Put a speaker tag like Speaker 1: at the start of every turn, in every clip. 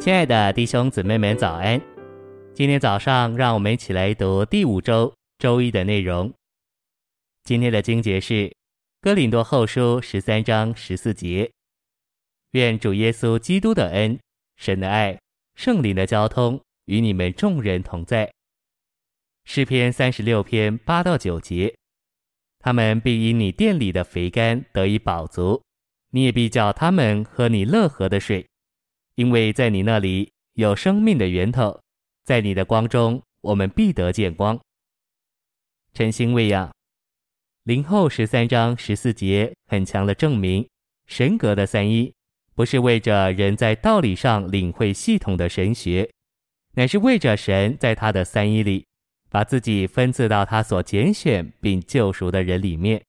Speaker 1: 亲爱的弟兄姊妹们，早安！今天早上，让我们一起来读第五周周一的内容。今天的经节是《哥林多后书》十三章十四节。愿主耶稣基督的恩、神的爱、圣灵的交通与你们众人同在。诗篇三十六篇八到九节，他们必因你殿里的肥甘得以饱足，你也必叫他们喝你乐河的水。因为在你那里有生命的源头，在你的光中，我们必得见光。陈星喂养，林后十三章十四节很强的证明，神格的三一不是为着人在道理上领会系统的神学，乃是为着神在他的三一里，把自己分赐到他所拣选并救赎的人里面。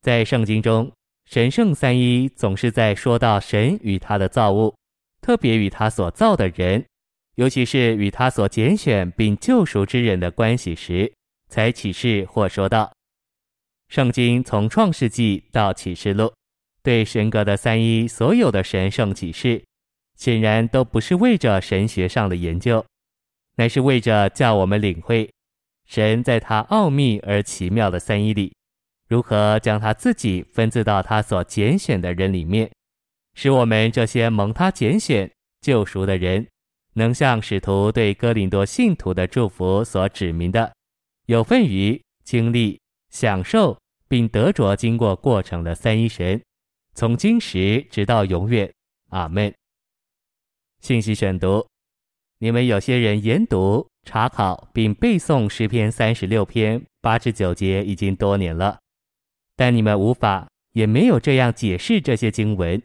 Speaker 1: 在圣经中，神圣三一总是在说到神与他的造物。特别与他所造的人，尤其是与他所拣选并救赎之人的关系时，才启示或说道。圣经从创世纪到启示录，对神格的三一所有的神圣启示，显然都不是为着神学上的研究，乃是为着叫我们领会神在他奥秘而奇妙的三一里，如何将他自己分赐到他所拣选的人里面。使我们这些蒙他拣选、救赎的人，能像使徒对哥林多信徒的祝福所指明的，有份于经历、享受并得着经过过程的三一神，从今时直到永远。阿门。信息选读：你们有些人研读、查考并背诵诗篇三十六篇八至九节已经多年了，但你们无法也没有这样解释这些经文。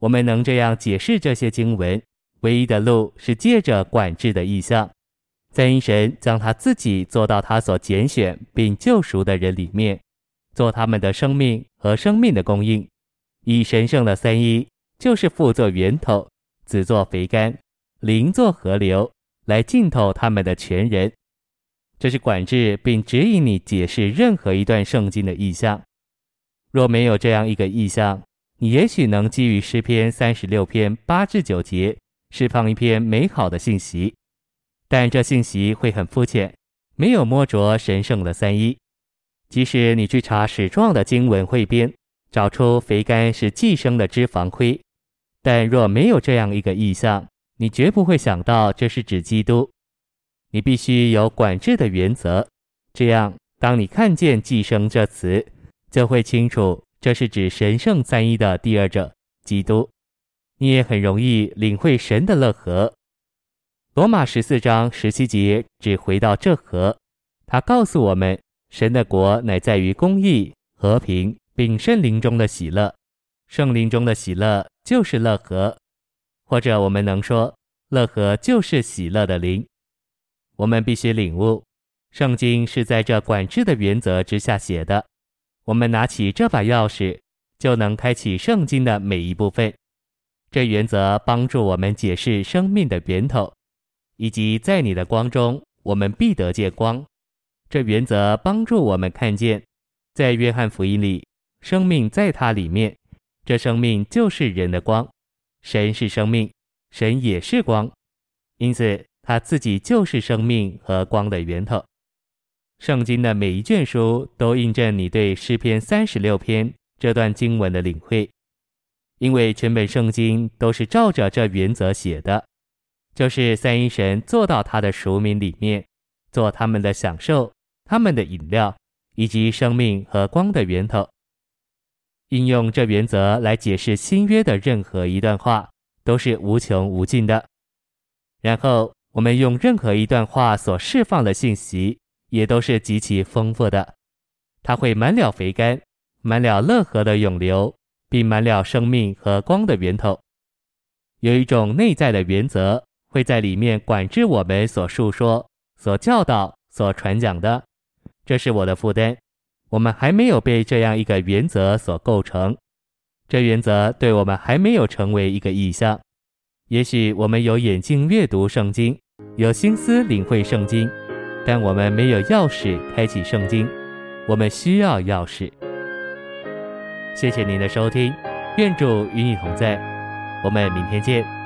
Speaker 1: 我们能这样解释这些经文，唯一的路是借着管制的意象，三一神将他自己做到他所拣选并救赎的人里面，做他们的生命和生命的供应，以神圣的三一，就是父作源头，子作肥甘，灵作河流，来浸透他们的全人。这是管制并指引你解释任何一段圣经的意象。若没有这样一个意象，你也许能基于诗篇三十六篇八至九节释放一篇美好的信息，但这信息会很肤浅，没有摸着神圣的三一。即使你去查史状的经文汇编，找出肥甘是寄生的脂肪亏，但若没有这样一个意象，你绝不会想到这是指基督。你必须有管制的原则，这样当你看见寄生这词，就会清楚。这是指神圣三一的第二者，基督。你也很容易领会神的乐和。罗马十四章十七节只回到这和，他告诉我们，神的国乃在于公义、和平，并圣灵中的喜乐。圣灵中的喜乐就是乐和，或者我们能说，乐和就是喜乐的灵。我们必须领悟，圣经是在这管制的原则之下写的。我们拿起这把钥匙，就能开启圣经的每一部分。这原则帮助我们解释生命的源头，以及在你的光中，我们必得见光。这原则帮助我们看见，在约翰福音里，生命在它里面，这生命就是人的光。神是生命，神也是光，因此他自己就是生命和光的源头。圣经的每一卷书都印证你对诗篇三十六篇这段经文的领会，因为全本圣经都是照着这原则写的，就是三一神做到他的属民里面，做他们的享受、他们的饮料，以及生命和光的源头。应用这原则来解释新约的任何一段话，都是无穷无尽的。然后我们用任何一段话所释放的信息。也都是极其丰富的，它会满了肥甘，满了乐河的涌流，并满了生命和光的源头。有一种内在的原则会在里面管制我们所述说、所教导、所传讲的。这是我的负担。我们还没有被这样一个原则所构成，这原则对我们还没有成为一个意象。也许我们有眼睛阅读圣经，有心思领会圣经。但我们没有钥匙开启圣经，我们需要钥匙。谢谢您的收听，愿主与你同在，我们明天见。